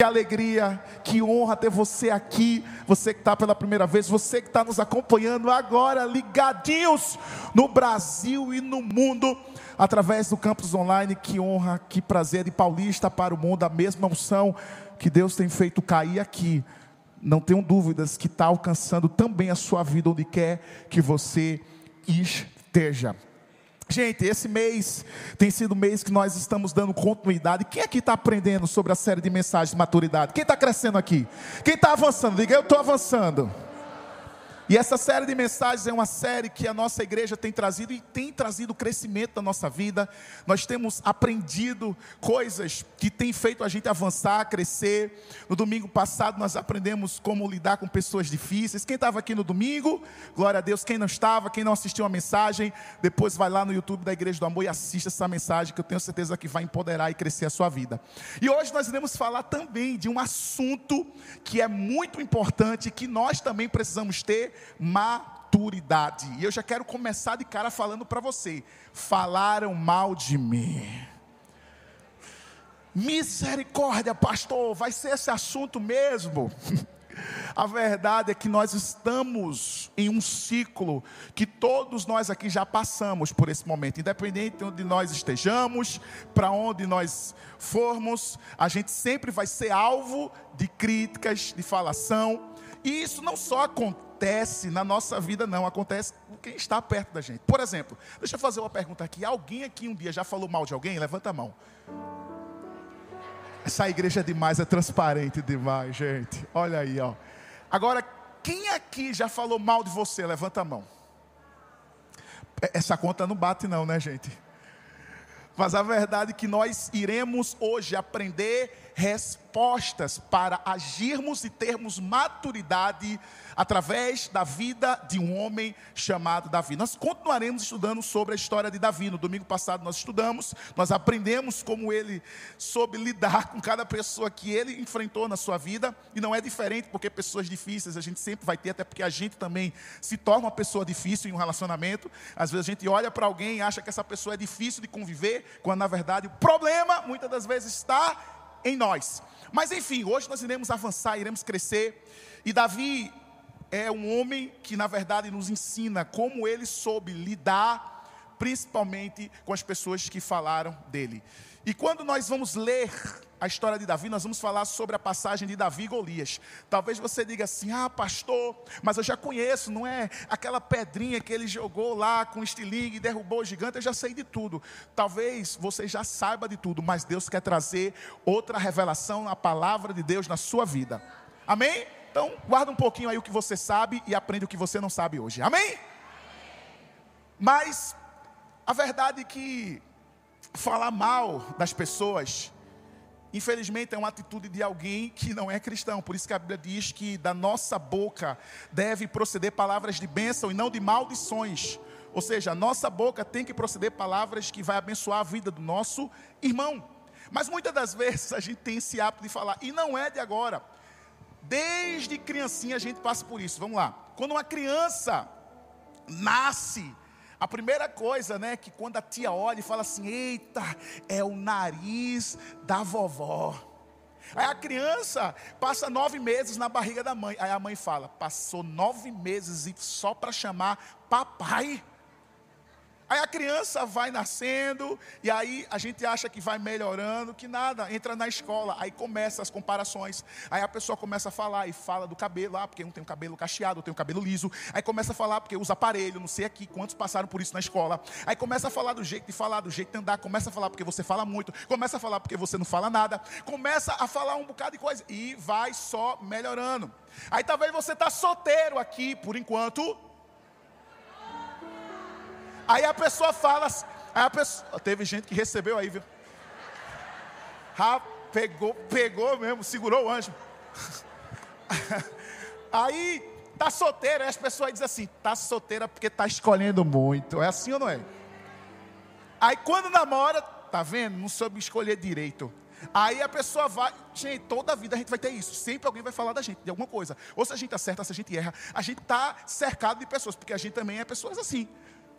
Que alegria, que honra ter você aqui, você que está pela primeira vez, você que está nos acompanhando agora, ligadinhos no Brasil e no mundo, através do campus online. Que honra, que prazer de Paulista para o mundo, a mesma unção que Deus tem feito cair aqui. Não tenho dúvidas que está alcançando também a sua vida onde quer que você esteja. Gente, esse mês tem sido o mês que nós estamos dando continuidade. Quem aqui está aprendendo sobre a série de mensagens de maturidade? Quem está crescendo aqui? Quem está avançando? Diga, eu estou avançando. E essa série de mensagens é uma série que a nossa igreja tem trazido e tem trazido crescimento na nossa vida. Nós temos aprendido coisas que têm feito a gente avançar, crescer. No domingo passado nós aprendemos como lidar com pessoas difíceis. Quem estava aqui no domingo? Glória a Deus. Quem não estava, quem não assistiu a mensagem, depois vai lá no YouTube da Igreja do Amor e assista essa mensagem que eu tenho certeza que vai empoderar e crescer a sua vida. E hoje nós iremos falar também de um assunto que é muito importante que nós também precisamos ter maturidade. E eu já quero começar de cara falando para você: falaram mal de mim. Misericórdia, pastor, vai ser esse assunto mesmo? A verdade é que nós estamos em um ciclo que todos nós aqui já passamos por esse momento, independente de onde nós estejamos, para onde nós formos, a gente sempre vai ser alvo de críticas, de falação, e isso não só acontece na nossa vida, não, acontece com quem está perto da gente. Por exemplo, deixa eu fazer uma pergunta aqui: alguém aqui um dia já falou mal de alguém? Levanta a mão. Essa igreja é demais, é transparente demais, gente. Olha aí, ó. Agora, quem aqui já falou mal de você? Levanta a mão. Essa conta não bate, não, né, gente? Mas a verdade é que nós iremos hoje aprender respostas para agirmos e termos maturidade através da vida de um homem chamado Davi. Nós continuaremos estudando sobre a história de Davi. No domingo passado nós estudamos, nós aprendemos como ele soube lidar com cada pessoa que ele enfrentou na sua vida, e não é diferente porque pessoas difíceis a gente sempre vai ter, até porque a gente também se torna uma pessoa difícil em um relacionamento. Às vezes a gente olha para alguém e acha que essa pessoa é difícil de conviver, quando na verdade o problema muitas das vezes está em nós. Mas enfim, hoje nós iremos avançar, iremos crescer. E Davi, é um homem que, na verdade, nos ensina como ele soube lidar, principalmente com as pessoas que falaram dele. E quando nós vamos ler a história de Davi, nós vamos falar sobre a passagem de Davi e Golias. Talvez você diga assim: ah, pastor, mas eu já conheço, não é aquela pedrinha que ele jogou lá com estilingue e derrubou o gigante, eu já sei de tudo. Talvez você já saiba de tudo, mas Deus quer trazer outra revelação na palavra de Deus na sua vida. Amém? Então, guarda um pouquinho aí o que você sabe e aprende o que você não sabe hoje. Amém? Mas a verdade é que falar mal das pessoas, infelizmente, é uma atitude de alguém que não é cristão. Por isso que a Bíblia diz que da nossa boca deve proceder palavras de bênção e não de maldições. Ou seja, a nossa boca tem que proceder palavras que vai abençoar a vida do nosso irmão. Mas muitas das vezes a gente tem esse hábito de falar, e não é de agora. Desde criancinha a gente passa por isso. Vamos lá. Quando uma criança nasce, a primeira coisa, né, que quando a tia olha e fala assim: "Eita, é o nariz da vovó". Aí a criança passa nove meses na barriga da mãe. Aí a mãe fala: passou nove meses e só para chamar papai. Aí a criança vai nascendo, e aí a gente acha que vai melhorando, que nada, entra na escola, aí começa as comparações. Aí a pessoa começa a falar e fala do cabelo, ah, porque um tem o cabelo cacheado, tem o cabelo liso. Aí começa a falar porque usa aparelho, não sei aqui quantos passaram por isso na escola. Aí começa a falar do jeito de falar, do jeito de andar, começa a falar porque você fala muito, começa a falar porque você não fala nada, começa a falar um bocado de coisa e vai só melhorando. Aí talvez você está solteiro aqui por enquanto, Aí a pessoa fala, aí a pessoa, teve gente que recebeu aí, viu? Ah, pegou, pegou mesmo, segurou o anjo. Aí tá solteira, aí as pessoas dizem assim, tá solteira porque tá escolhendo muito. É assim ou não é? Aí quando namora, tá vendo? Não soube escolher direito. Aí a pessoa vai, gente, toda a vida a gente vai ter isso. Sempre alguém vai falar da gente, de alguma coisa. Ou se a gente acerta, se a gente erra. A gente está cercado de pessoas, porque a gente também é pessoas assim.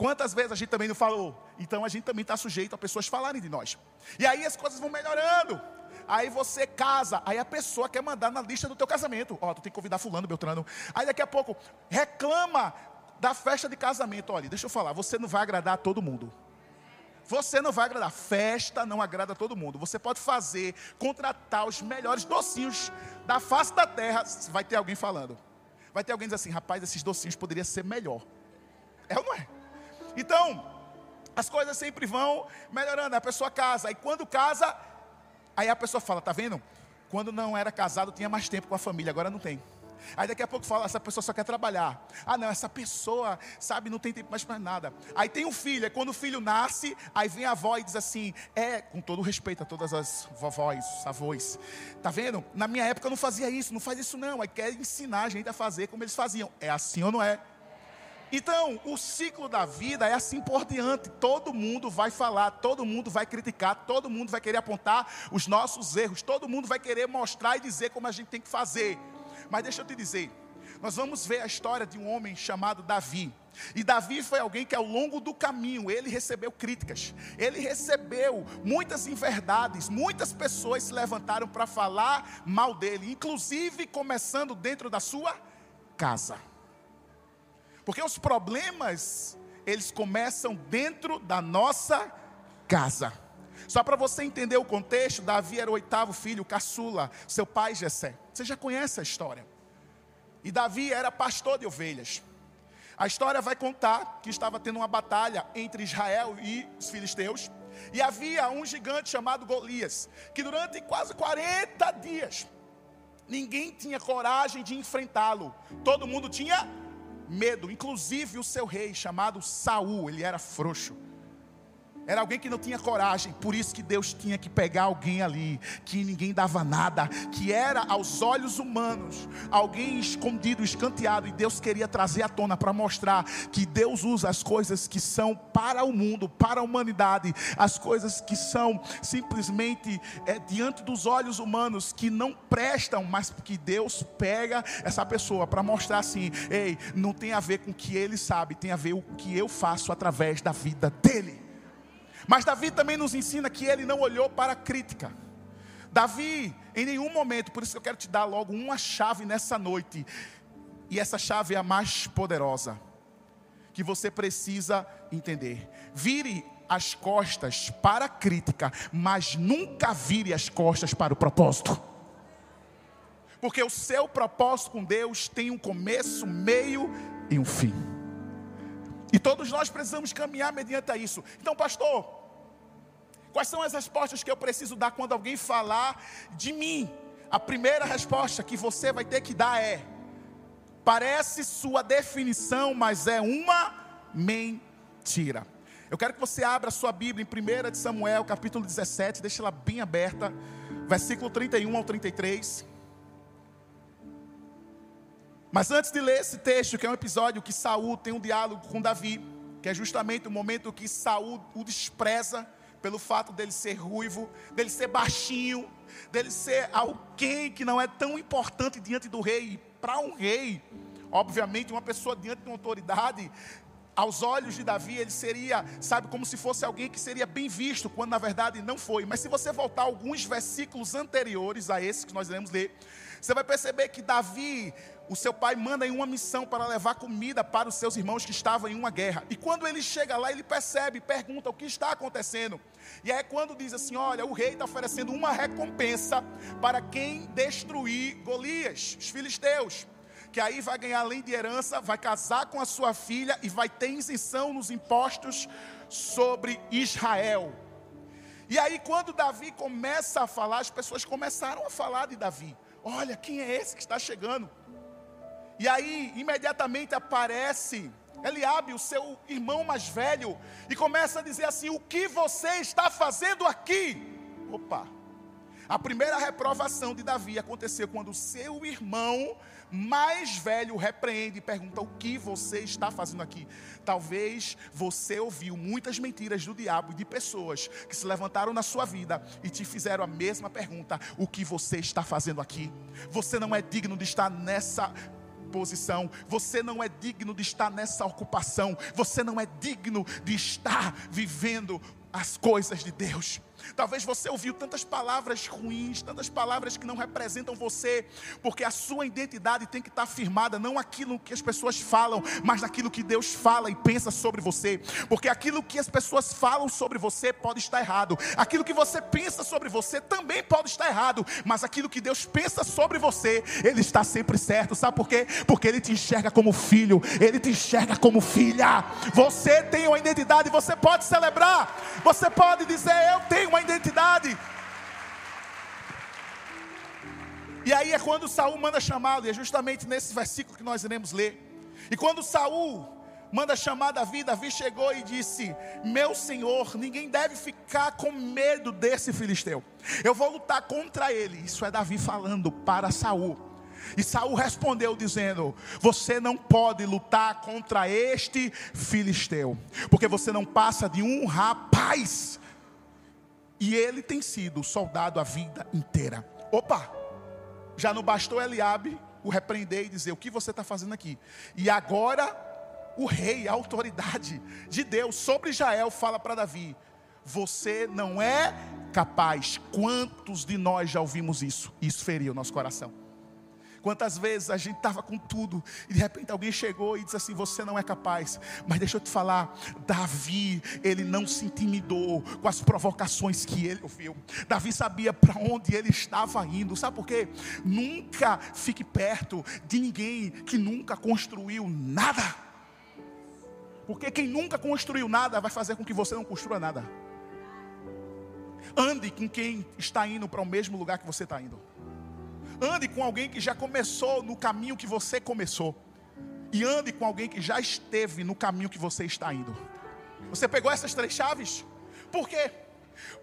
Quantas vezes a gente também não falou? Então a gente também está sujeito a pessoas falarem de nós. E aí as coisas vão melhorando. Aí você casa, aí a pessoa quer mandar na lista do teu casamento. Ó, tu tem que convidar fulano, Beltrano. Aí daqui a pouco reclama da festa de casamento. Olha, deixa eu falar, você não vai agradar a todo mundo. Você não vai agradar. Festa não agrada a todo mundo. Você pode fazer, contratar os melhores docinhos da face da terra. Vai ter alguém falando. Vai ter alguém dizendo assim: rapaz, esses docinhos poderiam ser melhor. É ou não é? Então, as coisas sempre vão melhorando. A pessoa casa. Aí quando casa, aí a pessoa fala: tá vendo? Quando não era casado, tinha mais tempo com a família, agora não tem. Aí daqui a pouco fala, essa pessoa só quer trabalhar. Ah, não, essa pessoa, sabe, não tem tempo mais para nada. Aí tem um filho, é quando o filho nasce, aí vem a avó e diz assim: é, com todo respeito a todas as vovós, avós, tá vendo? Na minha época eu não fazia isso, não faz isso não. Aí quer ensinar a gente a fazer como eles faziam. É assim ou não é? Então, o ciclo da vida é assim por diante. Todo mundo vai falar, todo mundo vai criticar, todo mundo vai querer apontar os nossos erros, todo mundo vai querer mostrar e dizer como a gente tem que fazer. Mas deixa eu te dizer, nós vamos ver a história de um homem chamado Davi. E Davi foi alguém que ao longo do caminho ele recebeu críticas, ele recebeu muitas inverdades, muitas pessoas se levantaram para falar mal dele, inclusive começando dentro da sua casa. Porque os problemas, eles começam dentro da nossa casa. Só para você entender o contexto, Davi era o oitavo filho, caçula, seu pai Jessé. Você já conhece a história. E Davi era pastor de ovelhas. A história vai contar que estava tendo uma batalha entre Israel e os filisteus. E havia um gigante chamado Golias, que durante quase 40 dias, ninguém tinha coragem de enfrentá-lo. Todo mundo tinha medo, inclusive o seu rei, chamado Saul, ele era frouxo. Era alguém que não tinha coragem, por isso que Deus tinha que pegar alguém ali, que ninguém dava nada, que era aos olhos humanos, alguém escondido, escanteado, e Deus queria trazer à tona para mostrar que Deus usa as coisas que são para o mundo, para a humanidade, as coisas que são simplesmente é, diante dos olhos humanos, que não prestam, mas que Deus pega essa pessoa para mostrar assim: ei, não tem a ver com o que ele sabe, tem a ver com o que eu faço através da vida dele. Mas Davi também nos ensina que ele não olhou para a crítica. Davi, em nenhum momento, por isso que eu quero te dar logo uma chave nessa noite, e essa chave é a mais poderosa, que você precisa entender. Vire as costas para a crítica, mas nunca vire as costas para o propósito. Porque o seu propósito com Deus tem um começo, meio e um fim. E todos nós precisamos caminhar mediante isso. Então, pastor, Quais são as respostas que eu preciso dar quando alguém falar de mim? A primeira resposta que você vai ter que dar é: parece sua definição, mas é uma mentira. Eu quero que você abra sua Bíblia em 1 de Samuel, capítulo 17, deixa ela bem aberta, versículo 31 ao 33. Mas antes de ler esse texto, que é um episódio que Saul tem um diálogo com Davi, que é justamente o momento que Saul o despreza, pelo fato dele ser ruivo, dele ser baixinho, dele ser alguém que não é tão importante diante do rei. Para um rei, obviamente, uma pessoa diante de uma autoridade, aos olhos de Davi, ele seria, sabe, como se fosse alguém que seria bem visto, quando na verdade não foi. Mas se você voltar alguns versículos anteriores a esse que nós iremos ler, você vai perceber que Davi, o seu pai, manda em uma missão para levar comida para os seus irmãos que estavam em uma guerra. E quando ele chega lá, ele percebe, pergunta o que está acontecendo. E é quando diz assim: Olha, o rei está oferecendo uma recompensa para quem destruir Golias, os filisteus que aí vai ganhar além de herança, vai casar com a sua filha e vai ter isenção nos impostos sobre Israel. E aí, quando Davi começa a falar, as pessoas começaram a falar de Davi. Olha, quem é esse que está chegando? E aí, imediatamente aparece Eliabe, o seu irmão mais velho, e começa a dizer assim: O que você está fazendo aqui? Opa! A primeira reprovação de Davi aconteceu quando seu irmão mais velho repreende e pergunta: O que você está fazendo aqui? Talvez você ouviu muitas mentiras do diabo e de pessoas que se levantaram na sua vida e te fizeram a mesma pergunta: O que você está fazendo aqui? Você não é digno de estar nessa posição, você não é digno de estar nessa ocupação, você não é digno de estar vivendo as coisas de Deus. Talvez você ouviu tantas palavras ruins, tantas palavras que não representam você, porque a sua identidade tem que estar firmada não aquilo que as pessoas falam, mas naquilo que Deus fala e pensa sobre você. Porque aquilo que as pessoas falam sobre você pode estar errado, aquilo que você pensa sobre você também pode estar errado, mas aquilo que Deus pensa sobre você, Ele está sempre certo. Sabe por quê? Porque Ele te enxerga como filho, Ele te enxerga como filha. Você tem uma identidade, você pode celebrar, você pode dizer: Eu tenho uma identidade. E aí é quando Saul manda chamá-lo, e é justamente nesse versículo que nós iremos ler. E quando Saul manda chamar Davi, Davi chegou e disse: Meu senhor, ninguém deve ficar com medo desse filisteu. Eu vou lutar contra ele. Isso é Davi falando para Saul. E Saul respondeu dizendo: Você não pode lutar contra este filisteu, porque você não passa de um rapaz. E ele tem sido soldado a vida inteira. Opa! Já não bastou Eliabe o repreender e dizer: O que você está fazendo aqui? E agora o rei, a autoridade de Deus sobre Israel, fala para Davi: Você não é capaz. Quantos de nós já ouvimos isso? Isso feriu nosso coração. Quantas vezes a gente estava com tudo e de repente alguém chegou e disse assim: Você não é capaz. Mas deixa eu te falar, Davi, ele não se intimidou com as provocações que ele ouviu. Davi sabia para onde ele estava indo. Sabe por quê? Nunca fique perto de ninguém que nunca construiu nada. Porque quem nunca construiu nada vai fazer com que você não construa nada. Ande com quem está indo para o mesmo lugar que você está indo. Ande com alguém que já começou no caminho que você começou. E ande com alguém que já esteve no caminho que você está indo. Você pegou essas três chaves? Por quê?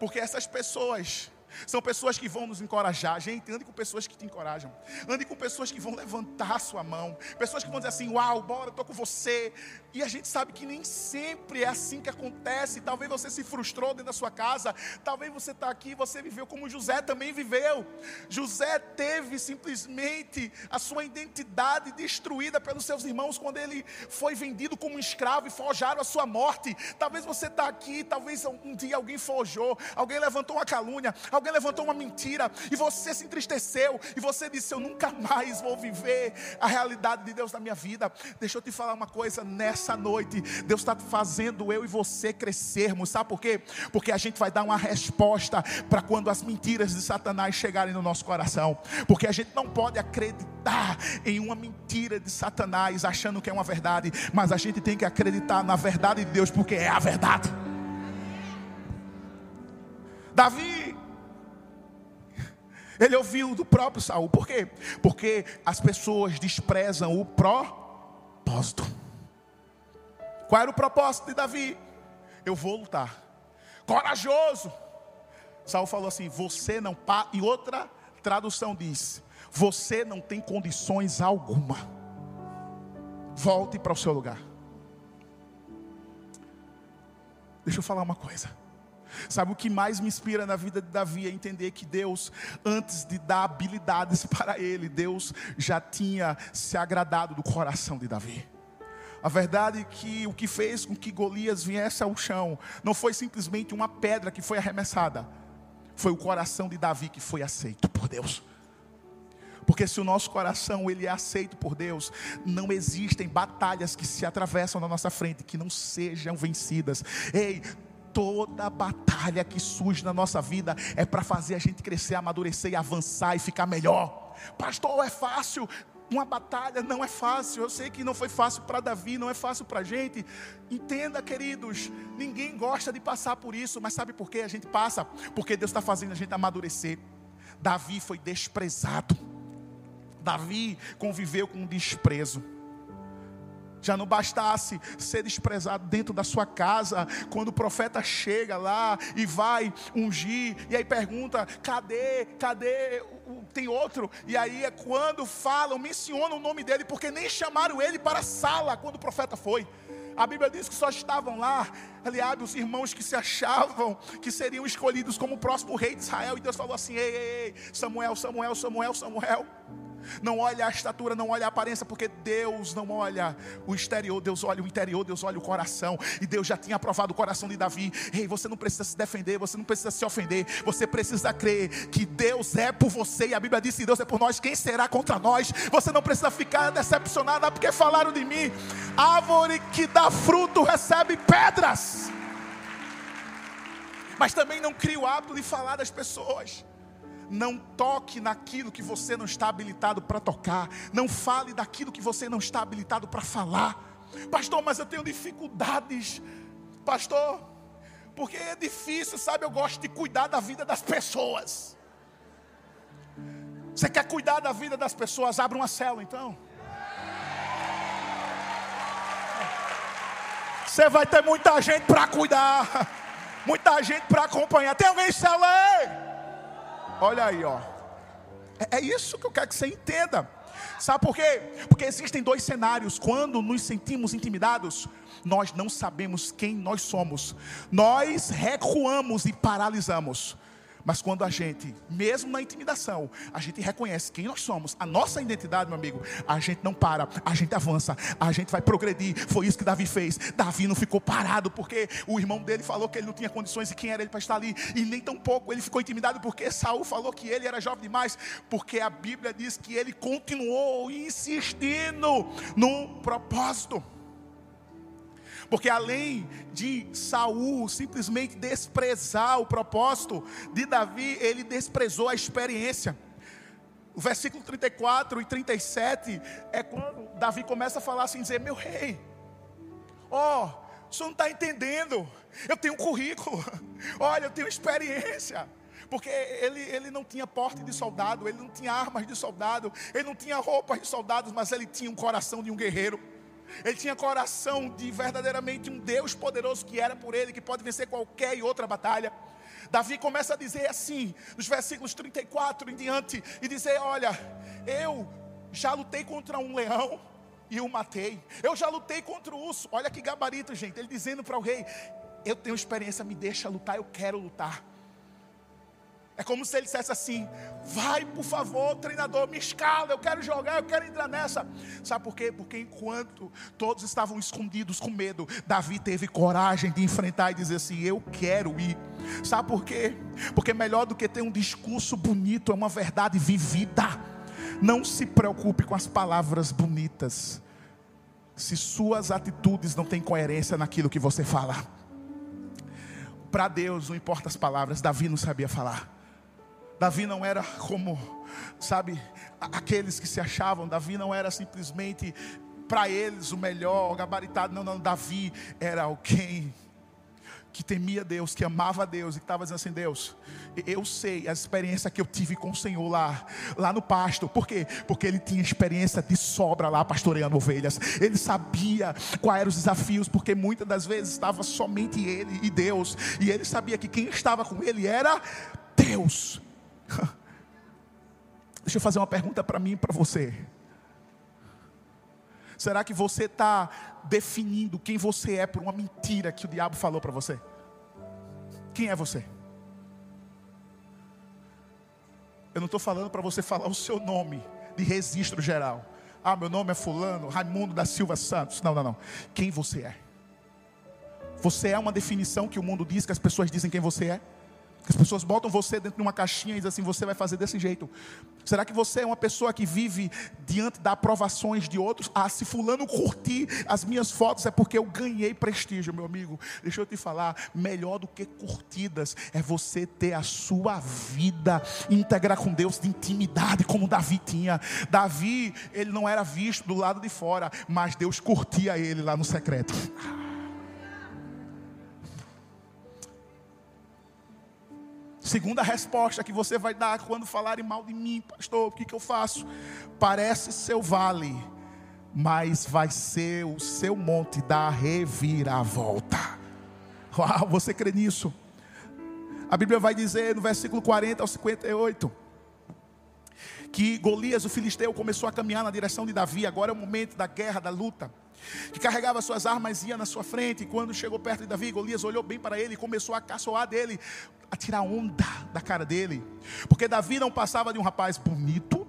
Porque essas pessoas são pessoas que vão nos encorajar. Gente, ande com pessoas que te encorajam. Ande com pessoas que vão levantar a sua mão. Pessoas que vão dizer assim: Uau, bora, estou com você. E a gente sabe que nem sempre é assim que acontece. Talvez você se frustrou dentro da sua casa. Talvez você está aqui, você viveu como José também viveu. José teve simplesmente a sua identidade destruída pelos seus irmãos quando ele foi vendido como escravo e forjaram a sua morte. Talvez você está aqui, talvez um dia alguém forjou, alguém levantou uma calúnia, alguém levantou uma mentira e você se entristeceu e você disse: Eu nunca mais vou viver a realidade de Deus na minha vida. Deixa eu te falar uma coisa: nessa noite, Deus está fazendo eu e você crescermos, sabe por quê? Porque a gente vai dar uma resposta para quando as mentiras de Satanás chegarem no nosso coração, porque a gente não pode acreditar em uma mentira de Satanás achando que é uma verdade, mas a gente tem que acreditar na verdade de Deus, porque é a verdade. Davi ele ouviu do próprio Saul. Por quê? Porque as pessoas desprezam o propósito. Qual era o propósito de Davi? Eu vou lutar. Corajoso. Saul falou assim: Você não. Pa... E outra tradução diz: Você não tem condições alguma. Volte para o seu lugar. Deixa eu falar uma coisa. Sabe o que mais me inspira na vida de Davi é entender que Deus, antes de dar habilidades para ele, Deus já tinha se agradado do coração de Davi. A verdade é que o que fez com que Golias viesse ao chão não foi simplesmente uma pedra que foi arremessada, foi o coração de Davi que foi aceito por Deus. Porque se o nosso coração ele é aceito por Deus, não existem batalhas que se atravessam na nossa frente que não sejam vencidas. Ei, toda batalha que surge na nossa vida é para fazer a gente crescer, amadurecer e avançar e ficar melhor. Pastor, é fácil? Uma batalha não é fácil. Eu sei que não foi fácil para Davi, não é fácil para a gente. Entenda, queridos, ninguém gosta de passar por isso, mas sabe por que a gente passa? Porque Deus está fazendo a gente amadurecer. Davi foi desprezado. Davi conviveu com desprezo. Já não bastasse ser desprezado dentro da sua casa, quando o profeta chega lá e vai ungir, e aí pergunta: cadê, cadê? Tem outro, e aí é quando falam, mencionam o nome dele, porque nem chamaram ele para a sala quando o profeta foi. A Bíblia diz que só estavam lá, aliás, os irmãos que se achavam que seriam escolhidos como o próximo rei de Israel, e Deus falou assim: ei, ei, ei Samuel, Samuel, Samuel, Samuel. Não olha a estatura, não olha a aparência, porque Deus não olha o exterior, Deus olha o interior, Deus olha o coração. E Deus já tinha aprovado o coração de Davi. Ei, você não precisa se defender, você não precisa se ofender, você precisa crer que Deus é por você. E a Bíblia diz: que Deus é por nós, quem será contra nós? Você não precisa ficar decepcionado ah, porque falaram de mim. Árvore que dá fruto recebe pedras. Mas também não cria o hábito de falar das pessoas. Não toque naquilo que você não está habilitado para tocar. Não fale daquilo que você não está habilitado para falar. Pastor, mas eu tenho dificuldades. Pastor, porque é difícil, sabe? Eu gosto de cuidar da vida das pessoas. Você quer cuidar da vida das pessoas? Abra uma célula então. Você vai ter muita gente para cuidar, muita gente para acompanhar. Tem alguém em célula aí? Olha aí, ó. É, é isso que eu quero que você entenda. Sabe por quê? Porque existem dois cenários. Quando nos sentimos intimidados, nós não sabemos quem nós somos. Nós recuamos e paralisamos. Mas quando a gente, mesmo na intimidação, a gente reconhece quem nós somos, a nossa identidade, meu amigo, a gente não para, a gente avança, a gente vai progredir. Foi isso que Davi fez. Davi não ficou parado porque o irmão dele falou que ele não tinha condições e quem era ele para estar ali, e nem tampouco ele ficou intimidado porque Saul falou que ele era jovem demais, porque a Bíblia diz que ele continuou insistindo no propósito. Porque além de Saul simplesmente desprezar o propósito de Davi, ele desprezou a experiência. O versículo 34 e 37 é quando Davi começa a falar assim, dizer, meu rei, ó, oh, o senhor não está entendendo, eu tenho um currículo, olha, eu tenho experiência. Porque ele, ele não tinha porte de soldado, ele não tinha armas de soldado, ele não tinha roupas de soldados, mas ele tinha um coração de um guerreiro. Ele tinha coração de verdadeiramente um Deus poderoso que era por ele, que pode vencer qualquer outra batalha. Davi começa a dizer assim, nos versículos 34 em diante, e dizer: Olha, eu já lutei contra um leão e o matei. Eu já lutei contra o urso. Olha que gabarito, gente. Ele dizendo para o rei: Eu tenho experiência, me deixa lutar, eu quero lutar. É como se ele dissesse assim: vai, por favor, treinador, me escala, eu quero jogar, eu quero entrar nessa. Sabe por quê? Porque enquanto todos estavam escondidos com medo, Davi teve coragem de enfrentar e dizer assim: eu quero ir. Sabe por quê? Porque melhor do que ter um discurso bonito é uma verdade vivida. Não se preocupe com as palavras bonitas, se suas atitudes não têm coerência naquilo que você fala. Para Deus não importa as palavras, Davi não sabia falar. Davi não era como, sabe, aqueles que se achavam. Davi não era simplesmente para eles o melhor, o gabaritado. Não, não. Davi era alguém que temia Deus, que amava Deus e que estava dizendo assim: Deus, eu sei a experiência que eu tive com o Senhor lá, lá no pasto. Por quê? Porque ele tinha experiência de sobra lá pastoreando ovelhas. Ele sabia quais eram os desafios, porque muitas das vezes estava somente ele e Deus, e ele sabia que quem estava com ele era Deus. Deixa eu fazer uma pergunta para mim e para você. Será que você está definindo quem você é por uma mentira que o diabo falou para você? Quem é você? Eu não estou falando para você falar o seu nome de registro geral. Ah, meu nome é Fulano, Raimundo da Silva Santos. Não, não, não. Quem você é? Você é uma definição que o mundo diz, que as pessoas dizem quem você é? As pessoas botam você dentro de uma caixinha e dizem assim: você vai fazer desse jeito. Será que você é uma pessoa que vive diante das aprovações de outros? Ah, se Fulano curtir as minhas fotos é porque eu ganhei prestígio, meu amigo. Deixa eu te falar: melhor do que curtidas é você ter a sua vida íntegra com Deus, de intimidade, como Davi tinha. Davi, ele não era visto do lado de fora, mas Deus curtia ele lá no secreto. Segunda resposta que você vai dar quando falarem mal de mim, pastor, o que, que eu faço? Parece seu vale, mas vai ser o seu monte da reviravolta. Uau, você crê nisso? A Bíblia vai dizer no versículo 40 ao 58 que Golias, o filisteu, começou a caminhar na direção de Davi. Agora é o momento da guerra, da luta que carregava suas armas e ia na sua frente. E quando chegou perto de Davi, Golias olhou bem para ele e começou a caçoar dele, a tirar onda da cara dele. Porque Davi não passava de um rapaz bonito,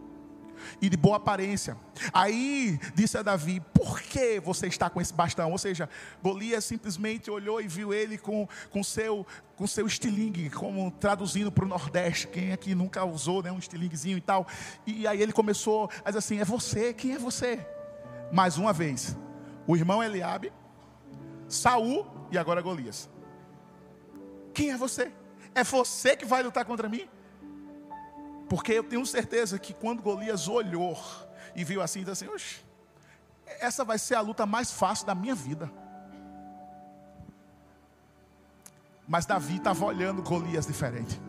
e de boa aparência. Aí disse a Davi: Por que você está com esse bastão? Ou seja, Golias simplesmente olhou e viu ele com, com seu com seu estilingue, como traduzindo para o Nordeste. Quem aqui nunca usou né, um estilinguezinho e tal? E aí ele começou a dizer assim: É você? Quem é você? Mais uma vez, o irmão Eliabe, Saul e agora Golias. Quem é você? É você que vai lutar contra mim? Porque eu tenho certeza que quando Golias olhou e viu assim, disse assim: Oxe, essa vai ser a luta mais fácil da minha vida. Mas Davi estava olhando Golias diferente.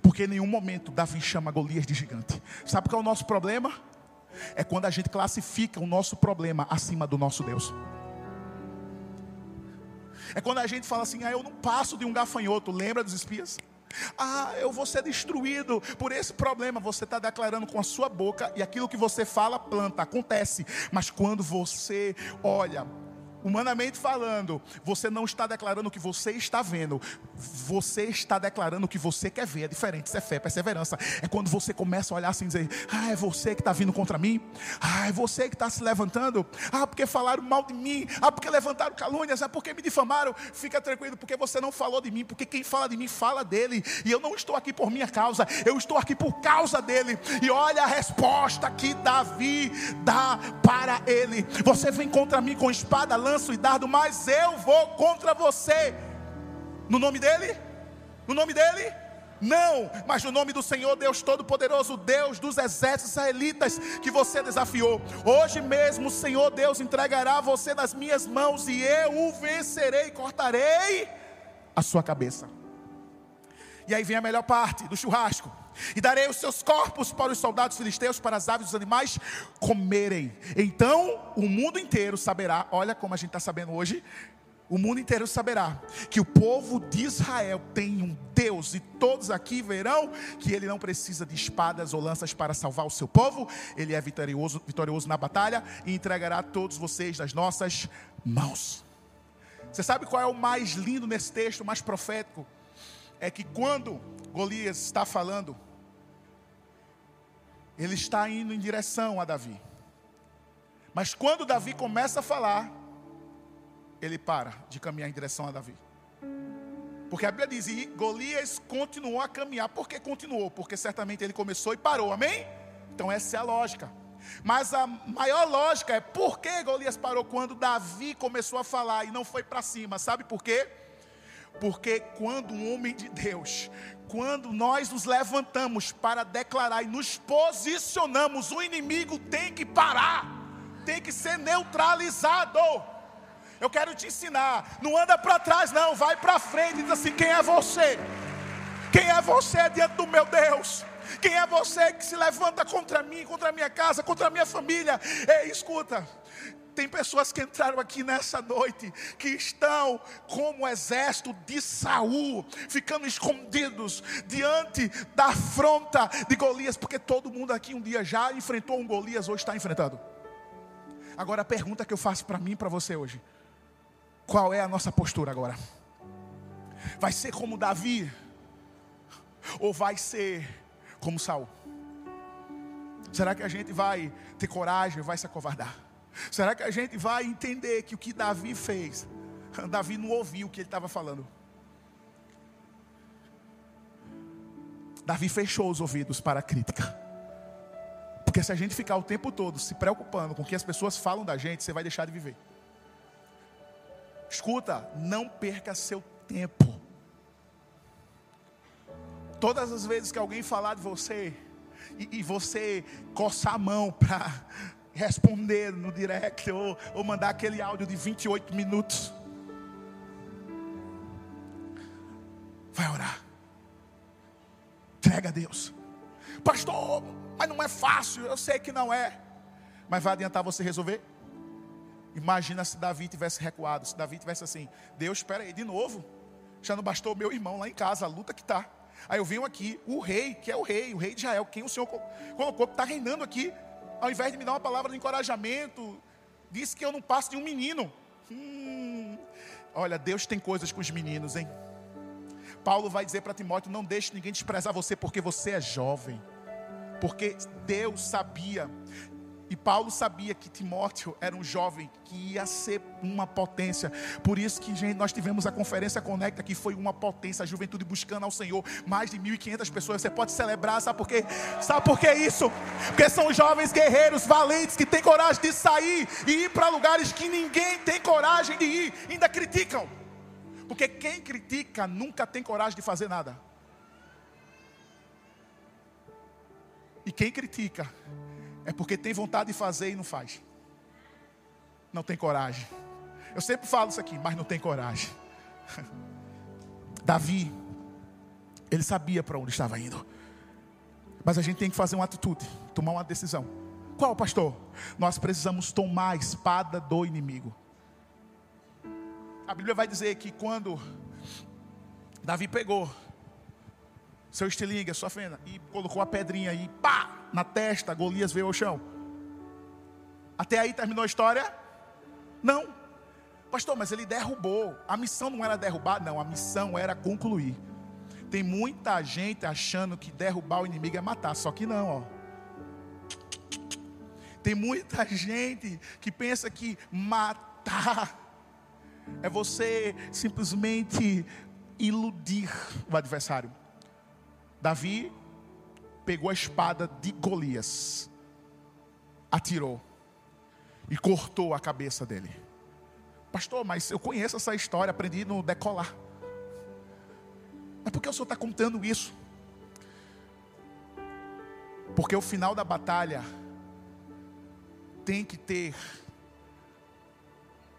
Porque em nenhum momento Davi chama Golias de gigante. Sabe qual é o nosso problema? É quando a gente classifica o nosso problema acima do nosso Deus. É quando a gente fala assim: ah, eu não passo de um gafanhoto. Lembra dos espias? Ah, eu vou ser destruído por esse problema. Você está declarando com a sua boca e aquilo que você fala, planta, acontece. Mas quando você olha Humanamente falando, você não está declarando o que você está vendo, você está declarando o que você quer ver. É diferente, isso é fé, perseverança. É quando você começa a olhar assim e dizer: Ah, é você que está vindo contra mim, ah, é você que está se levantando, ah, porque falaram mal de mim, ah, porque levantaram calúnias, ah, porque me difamaram. Fica tranquilo, porque você não falou de mim, porque quem fala de mim fala dele, e eu não estou aqui por minha causa, eu estou aqui por causa dele. E olha a resposta que Davi dá para ele: Você vem contra mim com espada, lã lanço e dardo, mas eu vou contra você. No nome dele? No nome dele? Não, mas no nome do Senhor Deus Todo-Poderoso, Deus dos exércitos israelitas que você desafiou. Hoje mesmo o Senhor Deus entregará você nas minhas mãos e eu o vencerei, cortarei a sua cabeça. E aí vem a melhor parte do churrasco. E darei os seus corpos para os soldados filisteus, para as aves e os animais comerem. Então o mundo inteiro saberá, olha como a gente está sabendo hoje, o mundo inteiro saberá que o povo de Israel tem um Deus, e todos aqui verão que ele não precisa de espadas ou lanças para salvar o seu povo, ele é vitorioso, vitorioso na batalha e entregará todos vocês nas nossas mãos. Você sabe qual é o mais lindo nesse texto, o mais profético? É que quando Golias está falando, ele está indo em direção a Davi. Mas quando Davi começa a falar, ele para de caminhar em direção a Davi. Porque a Bíblia diz, e Golias continuou a caminhar. Por que continuou? Porque certamente ele começou e parou, amém? Então essa é a lógica. Mas a maior lógica é por que Golias parou quando Davi começou a falar e não foi para cima. Sabe por quê? Porque quando um homem de Deus, quando nós nos levantamos para declarar e nos posicionamos, o inimigo tem que parar, tem que ser neutralizado. Eu quero te ensinar, não anda para trás, não, vai para frente e diz assim: quem é você? Quem é você diante do meu Deus? Quem é você que se levanta contra mim, contra a minha casa, contra a minha família? Ei, escuta, tem pessoas que entraram aqui nessa noite que estão como o exército de Saul, ficando escondidos diante da afronta de Golias, porque todo mundo aqui um dia já enfrentou um Golias, hoje está enfrentando. Agora a pergunta que eu faço para mim e para você hoje: qual é a nossa postura agora? Vai ser como Davi? Ou vai ser como Saul? Será que a gente vai ter coragem, vai se acovardar? Será que a gente vai entender que o que Davi fez, Davi não ouviu o que ele estava falando? Davi fechou os ouvidos para a crítica. Porque se a gente ficar o tempo todo se preocupando com o que as pessoas falam da gente, você vai deixar de viver. Escuta, não perca seu tempo. Todas as vezes que alguém falar de você, e, e você coçar a mão para responder no direct ou, ou mandar aquele áudio de 28 minutos. Vai orar. Entrega a Deus. Pastor, mas não é fácil, eu sei que não é. Mas vai adiantar você resolver? Imagina se Davi tivesse recuado, se Davi tivesse assim, Deus, espera aí, de novo. Já não bastou meu irmão lá em casa, a luta que está. Aí eu venho aqui, o rei, que é o rei, o rei de Israel, quem o Senhor colocou, está reinando aqui ao invés de me dar uma palavra de encorajamento, disse que eu não passo de um menino. Hum, olha, Deus tem coisas com os meninos, hein? Paulo vai dizer para Timóteo: não deixe ninguém desprezar você, porque você é jovem. porque Deus sabia e Paulo sabia que Timóteo era um jovem que ia ser uma potência. Por isso que, gente, nós tivemos a conferência Conecta, que foi uma potência, a juventude buscando ao Senhor. Mais de 1.500 pessoas. Você pode celebrar, sabe por quê? Sabe por que isso? Porque são jovens guerreiros, valentes, que têm coragem de sair e ir para lugares que ninguém tem coragem de ir. Ainda criticam. Porque quem critica nunca tem coragem de fazer nada. E quem critica é porque tem vontade de fazer e não faz. Não tem coragem. Eu sempre falo isso aqui, mas não tem coragem. Davi, ele sabia para onde estava indo. Mas a gente tem que fazer uma atitude, tomar uma decisão. Qual, pastor? Nós precisamos tomar a espada do inimigo. A Bíblia vai dizer que quando Davi pegou seu estilingue, a sua fenda, e colocou a pedrinha aí, pá, na testa, Golias veio ao chão. Até aí terminou a história? Não. Pastor, mas ele derrubou. A missão não era derrubar, não, a missão era concluir. Tem muita gente achando que derrubar o inimigo é matar, só que não, ó. Tem muita gente que pensa que matar é você simplesmente iludir o adversário. Davi pegou a espada de Golias, atirou e cortou a cabeça dele. Pastor, mas eu conheço essa história, aprendi no decolar. Mas por que o senhor está contando isso? Porque o final da batalha tem que ter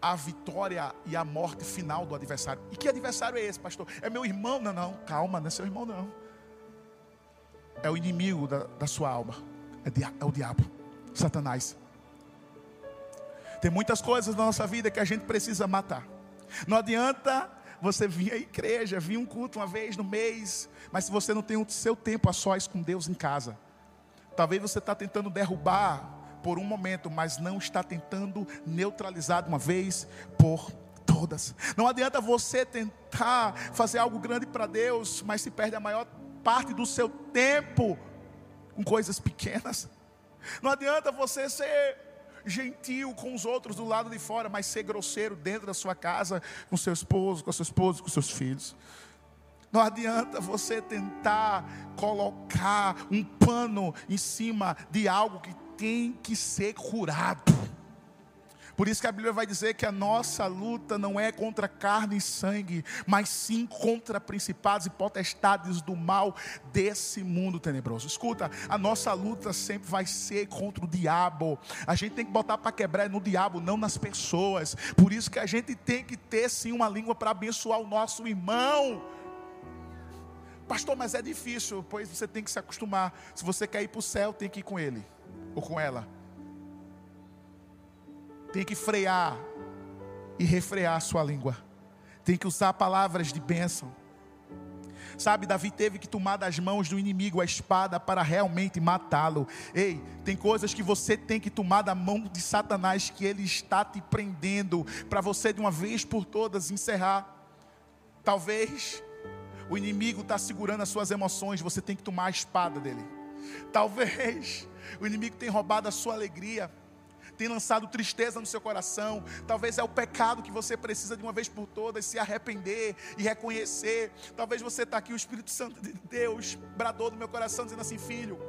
a vitória e a morte final do adversário. E que adversário é esse, pastor? É meu irmão? Não, não, calma, não é seu irmão, não é o inimigo da, da sua alma, é, dia, é o diabo, Satanás. Tem muitas coisas na nossa vida que a gente precisa matar. Não adianta você vir à igreja, vir um culto uma vez no mês, mas se você não tem o seu tempo a sós com Deus em casa, talvez você está tentando derrubar por um momento, mas não está tentando neutralizar de uma vez por todas. Não adianta você tentar fazer algo grande para Deus, mas se perde a maior parte do seu tempo com coisas pequenas. Não adianta você ser gentil com os outros do lado de fora, mas ser grosseiro dentro da sua casa, com seu esposo, com a sua esposa, com seus filhos. Não adianta você tentar colocar um pano em cima de algo que tem que ser curado. Por isso que a Bíblia vai dizer que a nossa luta não é contra carne e sangue, mas sim contra principados e potestades do mal desse mundo tenebroso. Escuta, a nossa luta sempre vai ser contra o diabo. A gente tem que botar para quebrar no diabo, não nas pessoas. Por isso que a gente tem que ter sim uma língua para abençoar o nosso irmão. Pastor, mas é difícil, pois você tem que se acostumar. Se você quer ir para o céu, tem que ir com ele ou com ela tem que frear e refrear a sua língua. Tem que usar palavras de bênção. Sabe, Davi teve que tomar das mãos do inimigo a espada para realmente matá-lo. Ei, tem coisas que você tem que tomar da mão de Satanás que ele está te prendendo para você de uma vez por todas encerrar. Talvez o inimigo está segurando as suas emoções, você tem que tomar a espada dele. Talvez o inimigo tenha roubado a sua alegria tem lançado tristeza no seu coração. Talvez é o pecado que você precisa de uma vez por todas se arrepender e reconhecer. Talvez você está aqui, o Espírito Santo de Deus bradou no meu coração, dizendo assim: Filho,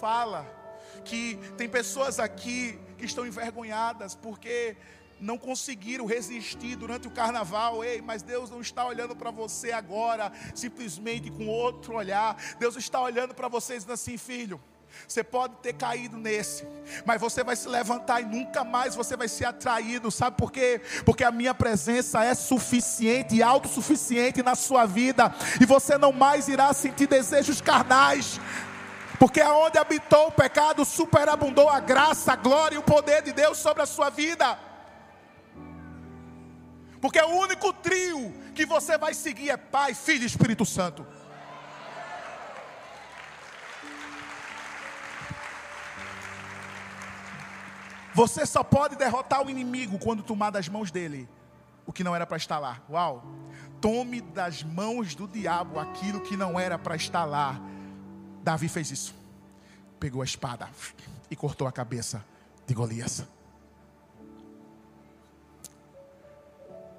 fala. Que tem pessoas aqui que estão envergonhadas porque não conseguiram resistir durante o carnaval. Ei, mas Deus não está olhando para você agora simplesmente com outro olhar. Deus está olhando para você dizendo assim, filho. Você pode ter caído nesse, mas você vai se levantar e nunca mais você vai ser atraído. Sabe por quê? Porque a minha presença é suficiente e autossuficiente na sua vida, e você não mais irá sentir desejos carnais. Porque aonde habitou o pecado, superabundou a graça, a glória e o poder de Deus sobre a sua vida. Porque o único trio que você vai seguir é Pai, Filho e Espírito Santo. Você só pode derrotar o inimigo quando tomar das mãos dele o que não era para estar lá. Uau! Tome das mãos do diabo aquilo que não era para estar lá. Davi fez isso. pegou a espada e cortou a cabeça de Golias.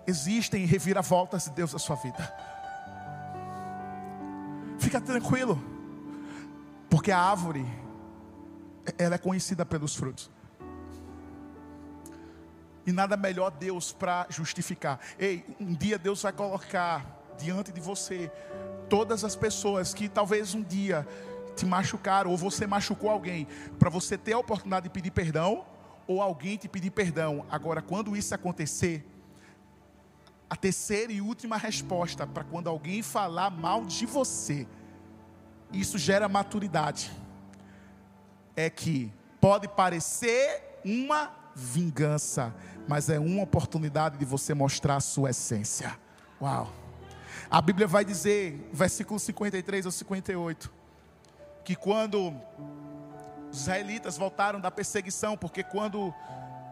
Existem reviravoltas de Deus na sua vida. Fica tranquilo, porque a árvore ela é conhecida pelos frutos. E nada melhor Deus para justificar. Ei, um dia Deus vai colocar diante de você todas as pessoas que talvez um dia te machucaram ou você machucou alguém, para você ter a oportunidade de pedir perdão ou alguém te pedir perdão. Agora, quando isso acontecer, a terceira e última resposta para quando alguém falar mal de você, isso gera maturidade. É que pode parecer uma vingança, mas é uma oportunidade de você mostrar a sua essência. Uau! A Bíblia vai dizer, versículo 53 ou 58, que quando os israelitas voltaram da perseguição, porque quando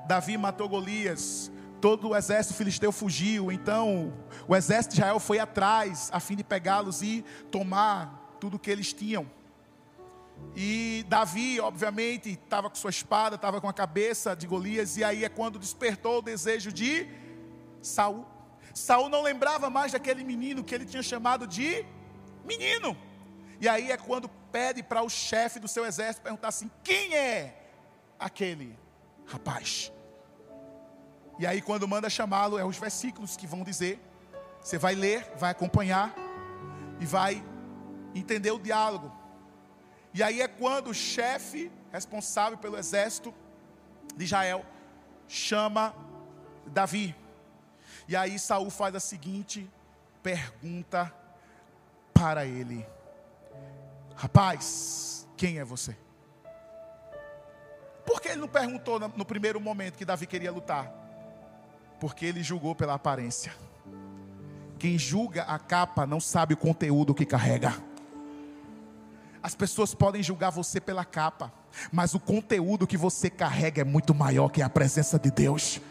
Davi matou Golias, todo o exército filisteu fugiu, então o exército de Israel foi atrás a fim de pegá-los e tomar tudo que eles tinham. E Davi, obviamente, estava com sua espada, estava com a cabeça de Golias, e aí é quando despertou o desejo de Saul. Saul não lembrava mais daquele menino que ele tinha chamado de menino. E aí é quando pede para o chefe do seu exército perguntar assim: quem é aquele rapaz? E aí, quando manda chamá-lo, é os versículos que vão dizer. Você vai ler, vai acompanhar e vai entender o diálogo. E aí é quando o chefe responsável pelo exército de Israel chama Davi. E aí Saul faz a seguinte pergunta para ele: Rapaz, quem é você? Por que ele não perguntou no primeiro momento que Davi queria lutar? Porque ele julgou pela aparência. Quem julga a capa não sabe o conteúdo que carrega. As pessoas podem julgar você pela capa, mas o conteúdo que você carrega é muito maior que a presença de Deus.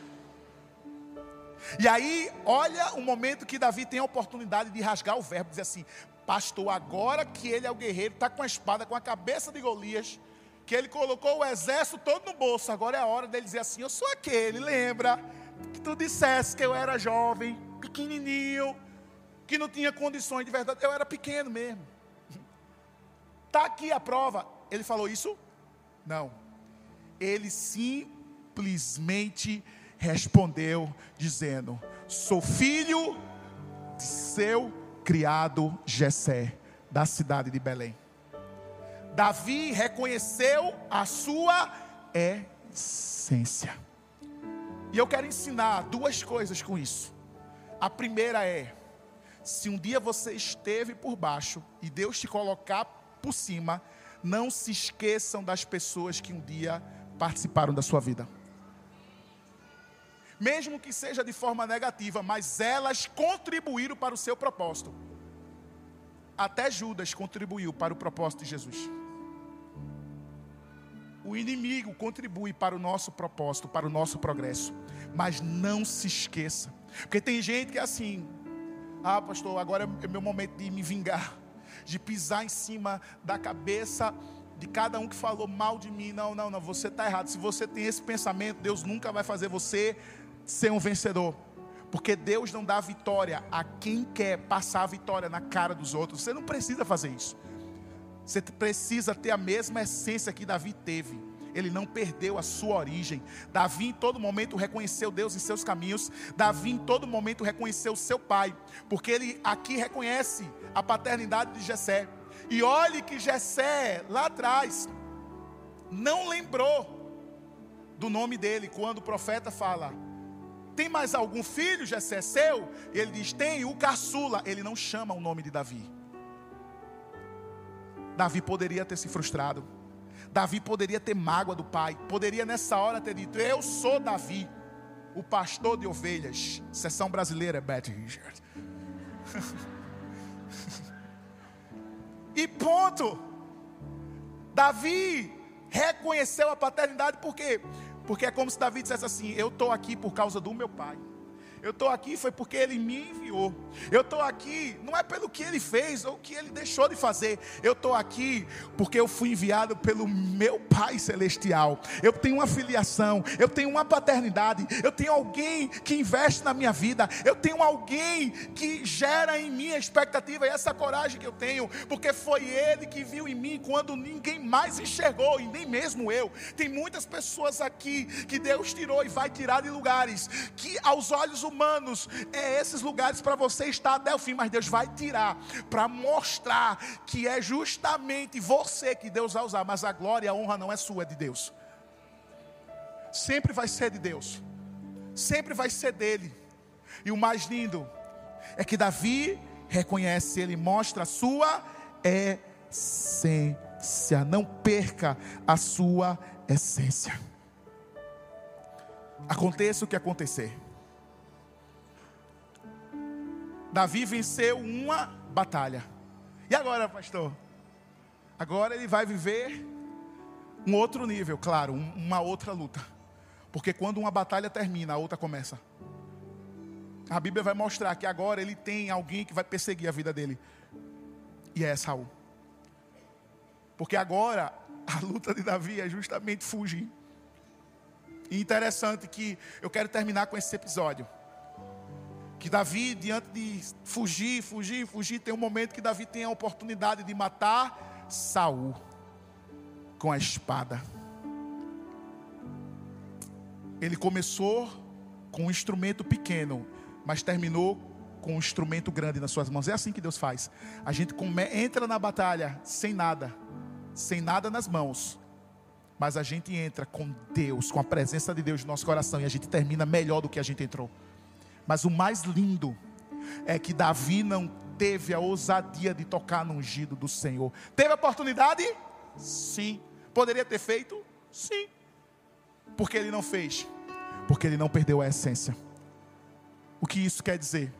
E aí, olha o momento que Davi tem a oportunidade de rasgar o verbo, dizer assim: Pastor, agora que ele é o guerreiro, está com a espada, com a cabeça de Golias, que ele colocou o exército todo no bolso, agora é a hora dele dizer assim: Eu sou aquele, lembra? Que tu dissesse que eu era jovem, pequenininho, que não tinha condições de verdade, eu era pequeno mesmo. Está aqui a prova. Ele falou isso? Não. Ele simplesmente respondeu, dizendo: Sou filho de seu criado Jessé, da cidade de Belém. Davi reconheceu a sua essência. E eu quero ensinar duas coisas com isso. A primeira é: se um dia você esteve por baixo e Deus te colocar por cima, não se esqueçam das pessoas que um dia participaram da sua vida. Mesmo que seja de forma negativa, mas elas contribuíram para o seu propósito. Até Judas contribuiu para o propósito de Jesus. O inimigo contribui para o nosso propósito, para o nosso progresso. Mas não se esqueça. Porque tem gente que é assim: ah, pastor, agora é meu momento de me vingar de pisar em cima da cabeça de cada um que falou mal de mim. Não, não, não, você está errado. Se você tem esse pensamento, Deus nunca vai fazer você ser um vencedor. Porque Deus não dá vitória a quem quer passar a vitória na cara dos outros. Você não precisa fazer isso. Você precisa ter a mesma essência que Davi teve ele não perdeu a sua origem. Davi em todo momento reconheceu Deus em seus caminhos. Davi em todo momento reconheceu seu pai, porque ele aqui reconhece a paternidade de Jessé. E olhe que Jessé lá atrás não lembrou do nome dele quando o profeta fala: "Tem mais algum filho, Jessé seu?" Ele diz: "Tem, o caçula". Ele não chama o nome de Davi. Davi poderia ter se frustrado. Davi poderia ter mágoa do pai, poderia nessa hora ter dito: Eu sou Davi, o pastor de ovelhas. Sessão brasileira, Beth Richard. e ponto. Davi reconheceu a paternidade, por quê? Porque é como se Davi dissesse assim: Eu estou aqui por causa do meu pai. Eu estou aqui foi porque Ele me enviou. Eu estou aqui não é pelo que Ele fez ou o que Ele deixou de fazer. Eu estou aqui porque eu fui enviado pelo meu Pai Celestial. Eu tenho uma filiação, eu tenho uma paternidade, eu tenho alguém que investe na minha vida, eu tenho alguém que gera em mim a expectativa e essa coragem que eu tenho, porque foi Ele que viu em mim quando ninguém mais enxergou e nem mesmo eu. Tem muitas pessoas aqui que Deus tirou e vai tirar de lugares que aos olhos humanos é esses lugares para você estar até o fim, mas Deus vai tirar para mostrar que é justamente você que Deus vai usar, mas a glória e a honra não é sua, é de Deus. Sempre vai ser de Deus. Sempre vai ser dele. E o mais lindo é que Davi reconhece, ele mostra a sua essência. Não perca a sua essência. Aconteça o que acontecer. Davi venceu uma batalha. E agora, pastor? Agora ele vai viver um outro nível, claro, uma outra luta. Porque quando uma batalha termina, a outra começa. A Bíblia vai mostrar que agora ele tem alguém que vai perseguir a vida dele. E é Saul. Porque agora a luta de Davi é justamente fugir. E interessante que eu quero terminar com esse episódio. Que Davi, diante de fugir, fugir, fugir, tem um momento que Davi tem a oportunidade de matar Saul com a espada. Ele começou com um instrumento pequeno, mas terminou com um instrumento grande nas suas mãos. É assim que Deus faz. A gente come, entra na batalha sem nada, sem nada nas mãos, mas a gente entra com Deus, com a presença de Deus no nosso coração e a gente termina melhor do que a gente entrou. Mas o mais lindo é que Davi não teve a ousadia de tocar no ungido do Senhor. Teve a oportunidade? Sim. Poderia ter feito? Sim. Porque ele não fez? Porque ele não perdeu a essência. O que isso quer dizer?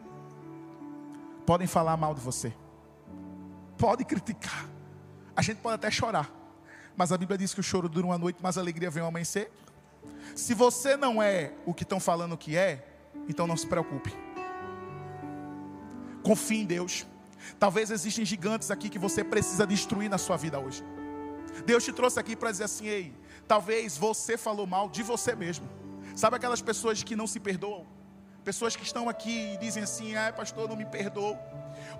Podem falar mal de você, podem criticar, a gente pode até chorar, mas a Bíblia diz que o choro dura uma noite, mas a alegria vem ao amanhecer. Se você não é o que estão falando que é, então não se preocupe. Confie em Deus. Talvez existem gigantes aqui que você precisa destruir na sua vida hoje. Deus te trouxe aqui para dizer assim: ei, talvez você falou mal de você mesmo. Sabe aquelas pessoas que não se perdoam? Pessoas que estão aqui e dizem assim: ah, pastor, não me perdoou.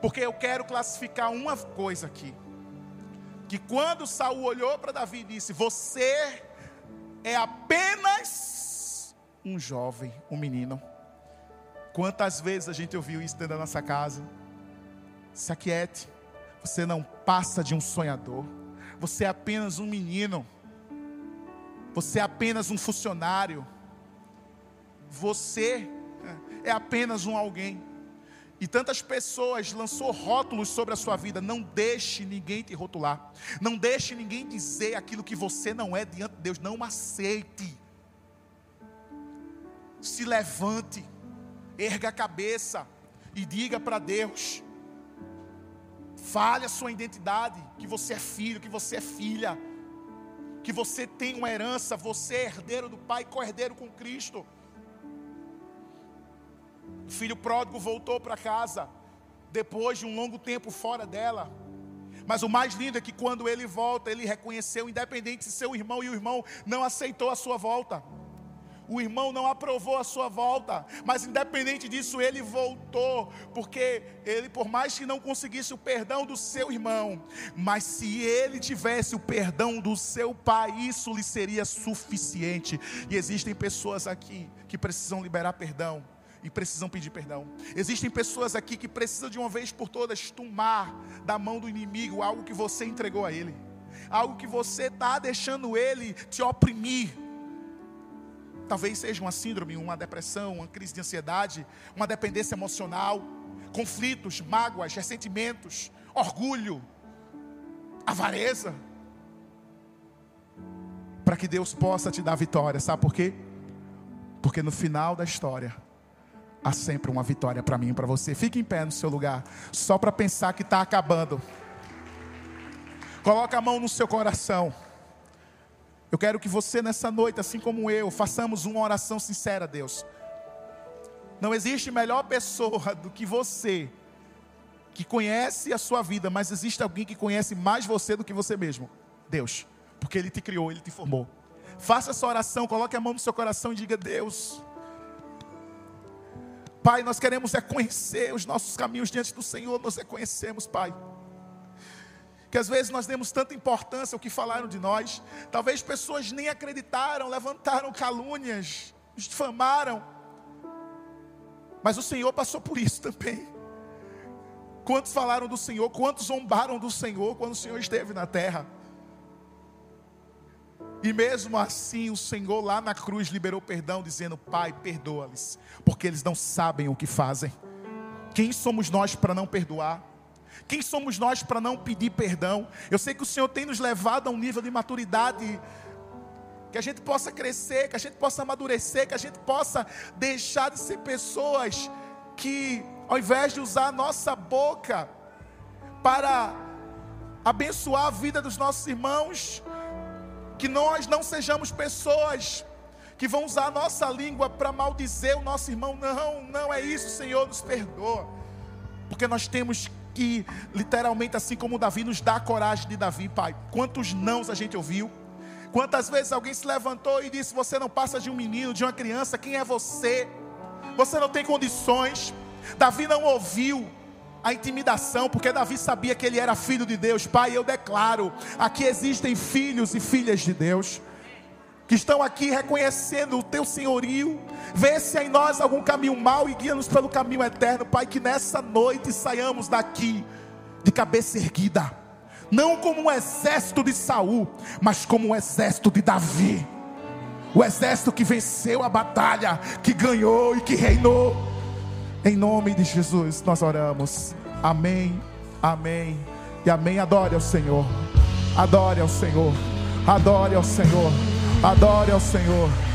Porque eu quero classificar uma coisa aqui. Que quando Saul olhou para Davi e disse: Você é apenas um jovem, um menino. Quantas vezes a gente ouviu isso dentro da nossa casa? Se aquiete, você não passa de um sonhador, você é apenas um menino, você é apenas um funcionário, você é apenas um alguém. E tantas pessoas lançou rótulos sobre a sua vida. Não deixe ninguém te rotular. Não deixe ninguém dizer aquilo que você não é diante de Deus. Não aceite. Se levante erga a cabeça e diga para Deus: fale a sua identidade, que você é filho, que você é filha, que você tem uma herança, você é herdeiro do Pai, co-herdeiro com Cristo. O filho pródigo voltou para casa, depois de um longo tempo fora dela. Mas o mais lindo é que quando ele volta, ele reconheceu, independente se seu irmão e o irmão não aceitou a sua volta o irmão não aprovou a sua volta, mas independente disso, ele voltou, porque ele, por mais que não conseguisse o perdão do seu irmão, mas se ele tivesse o perdão do seu pai, isso lhe seria suficiente. E existem pessoas aqui que precisam liberar perdão e precisam pedir perdão. Existem pessoas aqui que precisam de uma vez por todas tomar da mão do inimigo algo que você entregou a ele, algo que você está deixando ele te oprimir. Talvez seja uma síndrome, uma depressão, uma crise de ansiedade, uma dependência emocional, conflitos, mágoas, ressentimentos, orgulho, avareza. Para que Deus possa te dar vitória, sabe por quê? Porque no final da história há sempre uma vitória para mim e para você. Fique em pé no seu lugar, só para pensar que está acabando. Coloque a mão no seu coração. Eu quero que você nessa noite, assim como eu, façamos uma oração sincera a Deus. Não existe melhor pessoa do que você, que conhece a sua vida, mas existe alguém que conhece mais você do que você mesmo: Deus, porque Ele te criou, Ele te formou. Faça essa oração, coloque a mão no seu coração e diga: Deus, Pai, nós queremos é conhecer os nossos caminhos diante do Senhor, nós reconhecemos, Pai. Que às vezes nós demos tanta importância ao que falaram de nós, talvez pessoas nem acreditaram, levantaram calúnias, nos difamaram, mas o Senhor passou por isso também. Quantos falaram do Senhor, quantos zombaram do Senhor quando o Senhor esteve na terra? E mesmo assim, o Senhor lá na cruz liberou perdão, dizendo: Pai, perdoa-lhes, porque eles não sabem o que fazem. Quem somos nós para não perdoar? Quem somos nós para não pedir perdão? Eu sei que o Senhor tem nos levado a um nível de maturidade, que a gente possa crescer, que a gente possa amadurecer, que a gente possa deixar de ser pessoas que, ao invés de usar a nossa boca para abençoar a vida dos nossos irmãos, que nós não sejamos pessoas que vão usar a nossa língua para maldizer o nosso irmão. Não, não é isso, Senhor, nos perdoa. Porque nós temos que, literalmente, assim como Davi, nos dá a coragem de Davi, Pai. Quantos nãos a gente ouviu? Quantas vezes alguém se levantou e disse: Você não passa de um menino, de uma criança, quem é você? Você não tem condições. Davi não ouviu a intimidação, porque Davi sabia que ele era filho de Deus. Pai, eu declaro: aqui existem filhos e filhas de Deus que estão aqui reconhecendo o teu senhorio. Vê se em nós algum caminho mau e guia-nos pelo caminho eterno, Pai. Que nessa noite saiamos daqui de cabeça erguida, não como um exército de Saul, mas como um exército de Davi. O exército que venceu a batalha, que ganhou e que reinou. Em nome de Jesus nós oramos. Amém, amém e amém. Adore ao Senhor. Adore ao Senhor. Adore ao Senhor. Adore ao Senhor.